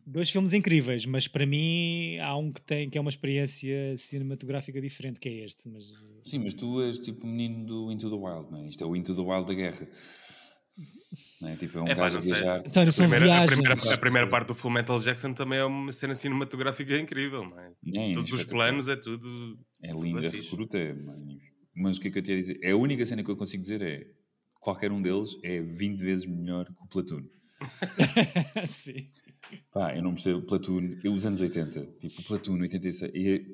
dois filmes incríveis, mas para mim há um que tem que é uma experiência cinematográfica diferente, que é este. Mas Sim, mas tu és tipo o menino do Into the Wild, não é? Isto é o Into the Wild da guerra. (laughs) Não é? Tipo, é um É gajo a. António, são A primeira, a, viagens. primeira, a primeira parte do Full Metal Jackson também é uma cena cinematográfica incrível, não é? É, Todos os planos é tudo. É lindo, é recruta, é magnífico. Mas o que é que eu te ia dizer? É a única cena que eu consigo dizer é qualquer um deles é 20 vezes melhor que o Platoon. (laughs) sim. Pá, eu não percebo Platoon, eu, os anos 80, tipo Platoon 86. E, é-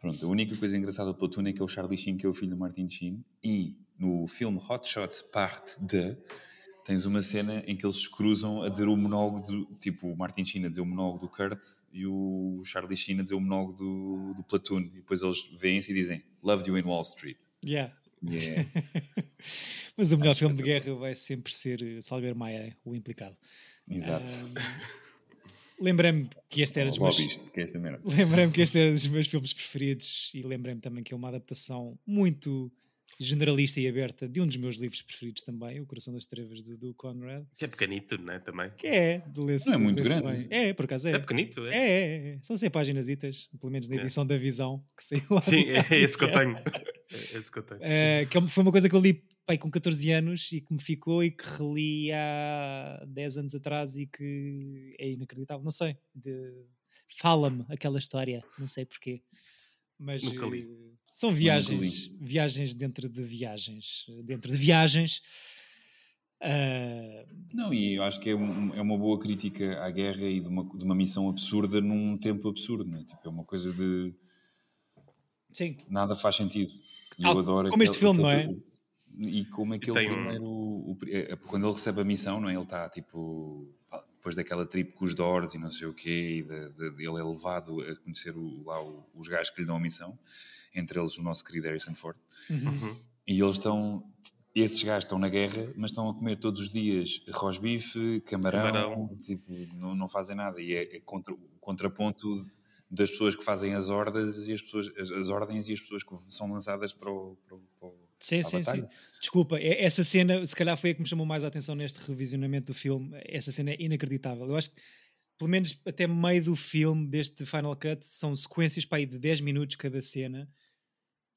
pronto, a única coisa engraçada do Platoon é que é o Charlie Sheen, que é o filho do Martin Sheen, e no filme Hot Shot Parte de tens uma cena em que eles se cruzam a dizer o monólogo do, tipo, o Martin Sheen a dizer o monólogo do Kurt e o Charlie Sheen a dizer o monólogo do, do Platoon. E depois eles veem-se e dizem Loved You in Wall Street. Yeah. É- (laughs) Mas o melhor Acho filme de espetacular. guerra vai sempre ser eh, Salgueiro Maia, o implicado. Exato. Lembrei-me que este era dos meus... É. (laughs) Lembrei-me que este era dos meus filmes preferidos e lembrei-me também que é uma adaptação muito generalista e aberta de um dos meus livros preferidos também, O Coração das Trevas, do, do Conrad. Que é pequenito, não é? Também. Que é, de ler-se- Não é muito grande. bem. É, por acaso é. É pequenito, É, é? é, é. São 100 páginas, pelo menos na É. edição da Visão, que saiu lá. Sim, do- é esse que eu tenho. (laughs) É esse que eu tenho. Eh, que é uma- foi uma coisa que eu li pai, com 14 anos e que me ficou e que reli há 10 anos atrás e que é inacreditável. Não sei. de- Fala-me aquela história, não sei porquê. Mas Nunca li. São viagens, viagens dentro de viagens, dentro de viagens. Ah, Não, e eu acho que é, um- é uma boa crítica à guerra e de uma, de uma missão absurda num tempo absurdo, não é? Tipo, é uma coisa de sim, nada faz sentido. E Al- eu adoro como este aquele- filme, não é? aquele- E como aquele tem um- primeiro. o é- é quando ele recebe a missão, não é? Ele está tipo. Depois daquela trip com os Doors e não sei o quê, e de- de- de- ele é levado a conhecer o- lá o- os gajos que lhe dão a missão, entre eles o nosso querido Harrison Ford. Uhum. Uhum. E eles estão. Esses gajos estão na guerra, mas estão a comer todos os dias rosbife, camarão, Camarão. tipo, não, não fazem nada. E é, é contra, o contraponto das pessoas que fazem as ordens e as, pessoas, as, as ordens e as pessoas que são lançadas para o. Para para Sim, sim, sim. Desculpa, é- essa cena, se calhar foi a que me chamou mais a atenção neste revisionamento do filme. Essa cena é inacreditável. Eu acho que, pelo menos até meio do filme, deste Final Cut, são sequências para aí de 10 minutos cada cena.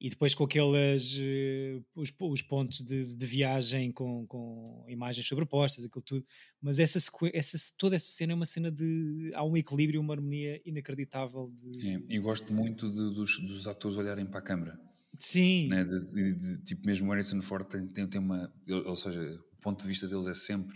E depois com aqueles eh, os, os pontos de, de viagem com, com imagens sobrepostas, aquilo tudo. Mas essa, essa, toda essa cena é uma cena de. Há um equilíbrio, uma harmonia inacreditável. De, É, e gosto muito de- dos, dos atores olharem para a câmara. sim, né? De- tipo, mesmo o Harrison Ford tem, tem, tem uma. Ou seja, o ponto de vista deles é sempre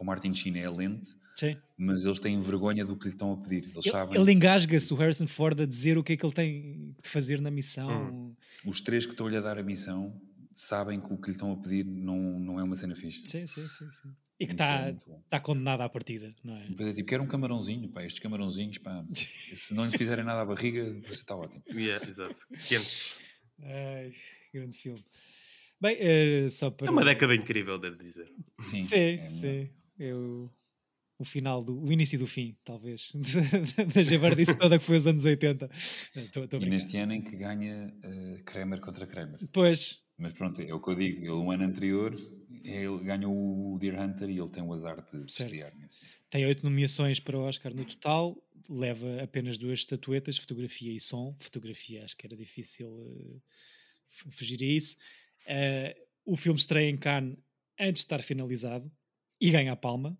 para o Martin Sheen é lento, Sim. mas eles têm vergonha do que lhe estão a pedir. Eles Ele, sabem, ele engasga-se, o Harrison Ford, a dizer o que é que ele tem de fazer na missão. os três que estão-lhe a dar a missão sabem que o que lhe estão a pedir não, não é uma cena fixe. Sim, sim, sim. sim. E que é está bom. tá condenado à partida, não é? Depois é tipo, quero um camarãozinho, pá, estes camarãozinhos, pá, se não lhes fizerem nada à barriga, você está ótimo. Yeah, exato. Quentes. Ai, grande filme. Bem, eh, só para. É uma década incrível, devo dizer. Sim, Sim, é melhor. sim. Eu, o final, do, o início do fim, talvez, (laughs) da javardice toda que foi os anos 80. Estou a E neste ano em que ganha uh, Kramer contra Kramer. Pois, Mas pronto, é o que eu digo. Ele, o ano anterior, ele ganhou o Deer Hunter e ele tem o azar de Certo. estrear nesse. tem oito nomeações para o Oscar no total, leva apenas duas estatuetas, fotografia e som. Fotografia, acho que era difícil f- fugir a isso. Eh, o filme estreia em Cannes antes de estar finalizado e ganha a palma.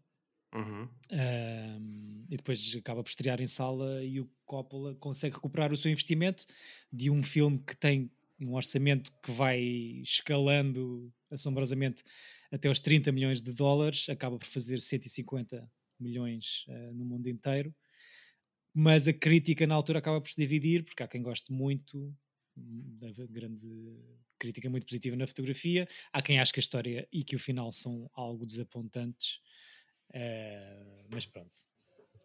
Uhum. Um, e depois acaba por estrear em sala e o Coppola consegue recuperar o seu investimento de um filme que tem um orçamento que vai escalando assombrosamente até aos 30 milhões de dólares, acaba por fazer 150 milhões uh, no mundo inteiro. Mas a crítica na altura acaba por se dividir, porque há quem goste muito da grande crítica muito positiva na fotografia, há quem ache que a história e que o final são algo desapontantes. Uh, mas pronto,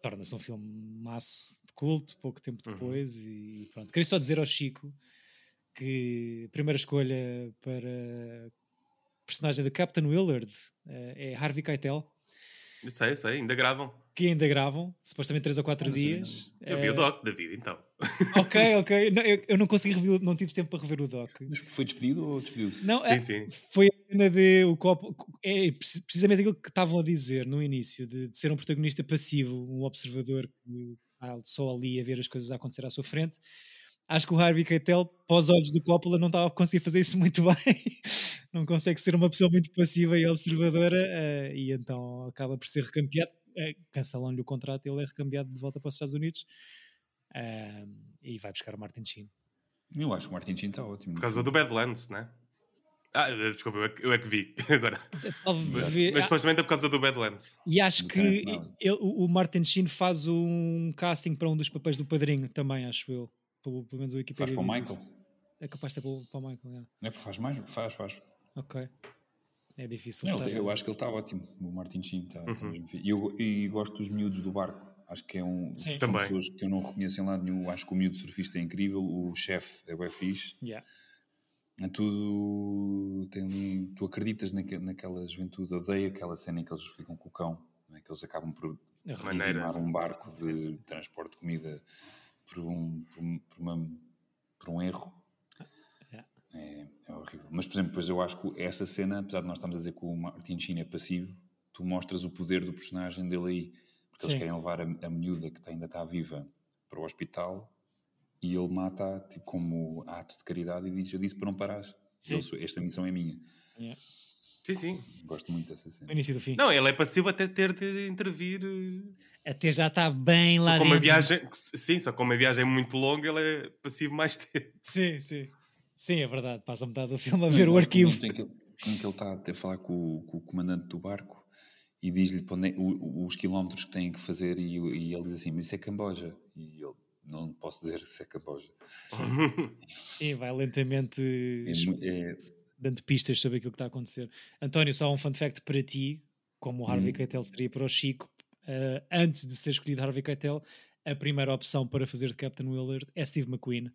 torna-se um filme maço de culto, pouco tempo Uhum. depois, e pronto. Queria só dizer ao Chico que a primeira escolha para personagem de Captain Willard uh, é Harvey Keitel, Eu sei, eu sei, ainda gravam. que ainda gravam, supostamente 3 ou 4 Ah, não sei, dias. Eu vi o Uh, doc, David, então. (laughs) Ok, ok. Não, eu, eu não consegui rever, o- não tive tempo para rever o doc. Mas foi despedido ou despediu-se? Não, Sim, é- sim. foi a cena de o copo é preci- precisamente aquilo que estavam a dizer no início de, de ser um protagonista passivo um observador que está só ali a ver as coisas a acontecer à sua frente acho que o Harvey Keitel para os olhos do Coppola não estava a conseguir fazer isso muito (laughs) bem não consegue ser uma pessoa muito passiva e observadora eh, e então acaba por ser recambiado eh, cancelam-lhe o contrato e ele é recambiado de volta para os Estados Unidos eh, e vai buscar o Martin Sheen Eu acho que o Martin Sheen está ótimo. Por causa do Badlands, né? Ah, desculpa, eu é que, eu é que vi (laughs) agora. Talvez- Mas supostamente é por causa do Badlands. E acho que ele- o Martin Sheen faz um casting para um dos papéis do padrinho também, acho eu. Pelo, pelo menos o Faz Wikipedia para o Michael. isso. É capaz de ser para o, para o Michael, é. É, faz mais? Faz, faz. Ok. É difícil. Não, eu acho que ele está ótimo. O Martin Sheen está está Uhum. E eu e gosto dos miúdos do barco. Acho que é um. Sim. são Também. pessoas que eu não reconheço em lado nenhum. Acho que o miúdo surfista é incrível. O chefe é bem fixe. Yeah. É tudo. Tem tu acreditas naque, naquela juventude. Odeio aquela cena em que eles ficam com o cão. não é? Que eles acabam por dizimar um barco de transporte de comida por um, por, um- por uma- por um erro. Yeah. É, é horrível. Mas, por exemplo, depois eu acho que essa cena, apesar de nós estarmos a dizer que o Martin Sheen é passivo, tu mostras o poder do personagem dele aí. Porque Sim. eles querem levar a, a miúda que ainda está viva para o hospital e ele mata tipo, como ato de caridade e diz: Eu disse para não parares. Sim. Eu esta missão é minha. Sim, sim. Gosto muito dessa No cena. início do fim. Não, ele é passivo até ter de intervir. eh, Até já está bem lá Só dentro. viagem. Sim, só como a viagem é muito longa, ele é passivo mais (laughs) tempo. Sim, sim. Sim, é verdade. Passa metade do filme a Eu ver o gosto arquivo. em que, ele- em que ele está a ter- falar com, o- com o comandante do barco e diz-lhe é- o- os quilómetros que têm que fazer e, o- e ele diz assim, mas isso é Camboja. E ele, não posso dizer que isso é Camboja. Sim, vai lentamente É, é, dando pistas sobre aquilo que está a acontecer. António, só um fun fact para ti, como o Harvey Uhum. Keitel seria para o Chico, eh, antes de ser escolhido Harvey Keitel, a primeira opção para fazer de Captain Willard é Steve McQueen.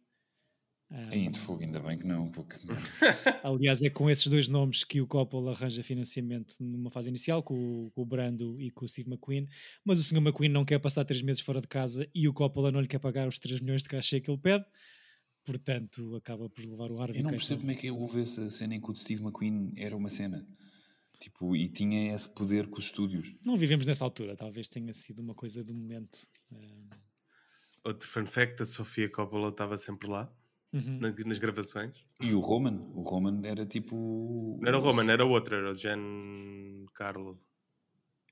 Ainda, fogo, ainda bem que não, porque (laughs) aliás, é com esses dois nomes que o Coppola arranja financiamento numa fase inicial, com o, com o Brando e com o Steve McQueen, mas o Sr. McQueen não quer passar três meses fora de casa e o Coppola não lhe quer pagar os 3 milhões de cachê que ele pede, portanto acaba por levar o Harvey eu não percebo como é que houve essa cena em que o Steve McQueen era uma cena. Tipo, e tinha esse poder com os estúdios. Não vivemos nessa altura, talvez tenha sido uma coisa do momento. Ah, Outro fun fact: a Sofia Coppola estava sempre lá, uhum. na- nas gravações. E o Roman, o Roman era tipo... Não era o Roman, era o outro, era o Giancarlo.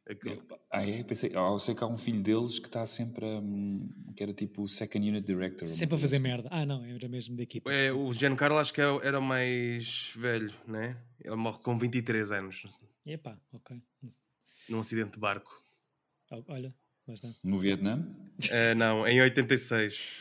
Aquele- Ah, é? Pensei, ah, eu sei que há um filho deles que está sempre a. hum, que era tipo o second unit director. Sempre a fazer assim. merda. Ah, não, era mesmo da equipa. É, o Giancarlo acho que é era o mais velho, né? Ele morre com 23 anos. Epá, ok. num acidente de barco. Oh, Olha, está. No Vietnã? Eh, não, em 86.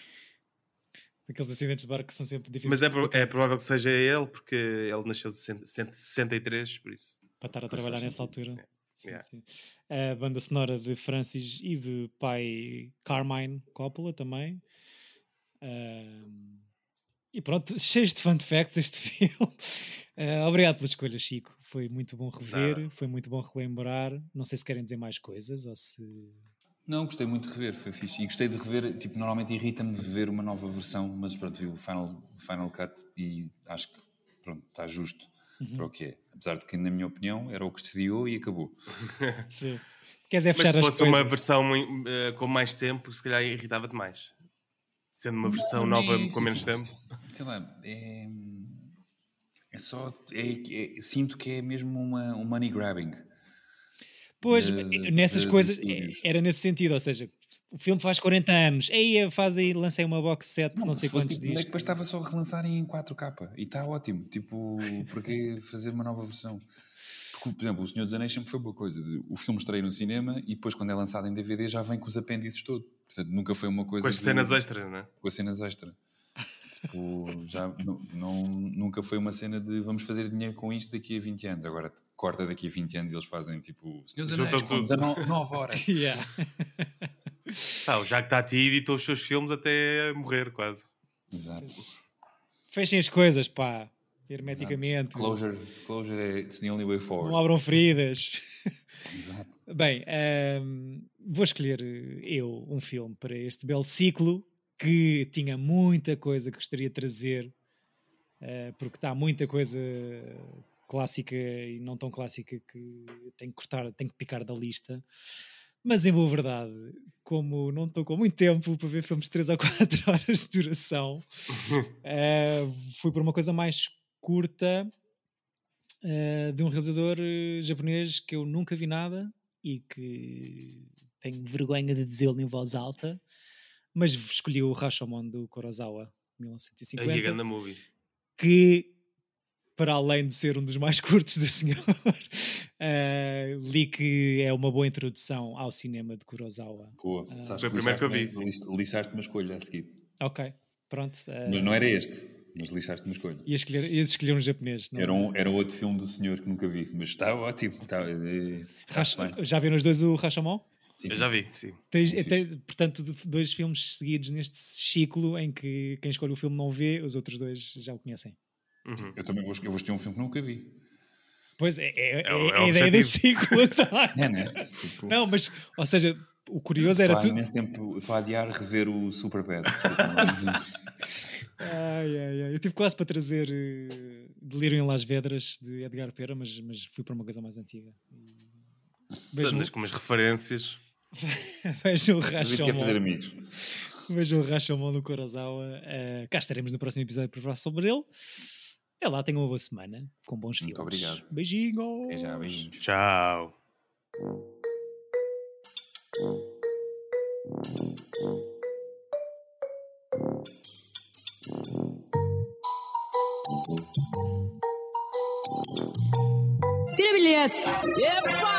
Aqueles acidentes de barco que são sempre difíceis Mas é, pro- é provável que seja ele, porque ele nasceu de 63, por isso. para estar a trabalhar nessa altura. Sim, Yeah. sim. A banda sonora de Francis e de pai Carmine Coppola também. Ahm, e pronto, (laughs) cheios de fun facts este (laughs) filme. Ah, obrigado pela escolha, Chico. Foi muito bom rever, Nada. foi muito bom relembrar. Não sei se querem dizer mais coisas ou se. Não, gostei muito de rever, foi fixe. E gostei de rever, tipo, normalmente irrita-me ver uma nova versão, mas pronto, vi o Final, Final Cut e acho que, pronto, está justo Uhum. para o que é. Apesar de que, na minha opinião, era o que estreou e acabou. (laughs) Sim. Quer dizer, Mas fechar se as fosse coisas. uma versão eh, com mais tempo, se calhar irritava-te mais. Sendo uma versão Não, nova é com menos tipo, tempo. Sei lá, é, é só. é- é- sinto que é mesmo uma, um money grabbing. Pois, de- nessas de- de coisas, é- estúdios. era nesse sentido, ou seja, o filme faz 40 anos, aí faz aí, lancei uma box set, não, sei se fosse, quantos tipo, dias. É que bastava só relançarem em 4K e está ótimo. Tipo, (laughs) porque fazer uma nova versão? Porque, por exemplo, O Senhor dos Anéis sempre foi boa coisa. de- O filme estreia no cinema e depois, quando é lançado em DVD, já vem com os apêndices todos. Portanto, nunca foi uma coisa. Com as de- cenas extras, não é? Com as cenas extra. Tipo, já não, não- nunca foi uma cena de vamos fazer dinheiro com isto daqui a 20 anos. Agora corta daqui a 20 anos e eles fazem tipo Senhor dos Juntam Anéis, com tudo. 19 horas. (laughs) Yeah. Tá, o Jacques Tati editou os seus filmes até morrer, quase. Exato. Fechem as coisas, pá, hermeticamente. Closure, closure é it's the only way forward. Não abram feridas. Exato. (laughs) Bem, ahm, vou escolher eu um filme para este belo ciclo que tinha muita coisa que gostaria de trazer, eh, porque está muita coisa clássica e não tão clássica que tem que cortar, tem que picar da lista. Mas em boa verdade, como não estou com muito tempo para ver filmes de 3 (laughs) ou 4 horas de duração, (laughs) eh, fui por uma coisa mais curta eh, de um realizador japonês que eu nunca vi nada e que tenho vergonha de dizê-lo em voz alta, mas escolhi o Rashomon do Kurosawa, Aí a 1950, ganda movie. que para além de ser um dos mais (laughs) curtos do senhor, eh, li que é uma boa introdução ao cinema de Kurosawa. Boa. Sabes Foi o primeiro que eu vi, lixaste- lix- Lixaste uma escolha a seguir. Ok, pronto. eh, Mas não era este. Mas lixaste uma escolha. Ia escolher, ia escolher um japonês. não Era, um, era outro filme do senhor que nunca vi. Mas está ótimo. Está, é, está já viram os dois o Rashomon? Sim, Eu já vi, sim. Tens, Sim, sim. tem, portanto, dois filmes seguidos neste ciclo em que quem escolhe o filme não vê, os outros dois já o conhecem. Uhum. Eu também vou, eu vou escolher um filme que nunca vi. Pois é, é, É é é a ideia desse ciclo. tá? (laughs) É, né? Tipo, Não, mas, ou seja, o curioso era tudo. imenso tempo, estou a adiar rever o Superbad. (laughs) Ai, ai, ai. Eu tive quase para trazer uh, Delírio em Las Vedras de Edgar Pera, mas, mas fui para uma coisa mais antiga. Vejam, Andas com umas referências. (laughs) vejam o gente quer fazer Rashomon. amigos. Vejam o Rashomon do Kurosawa. Uh, cá estaremos no próximo episódio para falar sobre ele. Até lá, tenham uma boa semana, com bons filmes. Muito obrigado. Beijinhos. Até já, beijinhos. Tchau. Tira bilhete! Epa!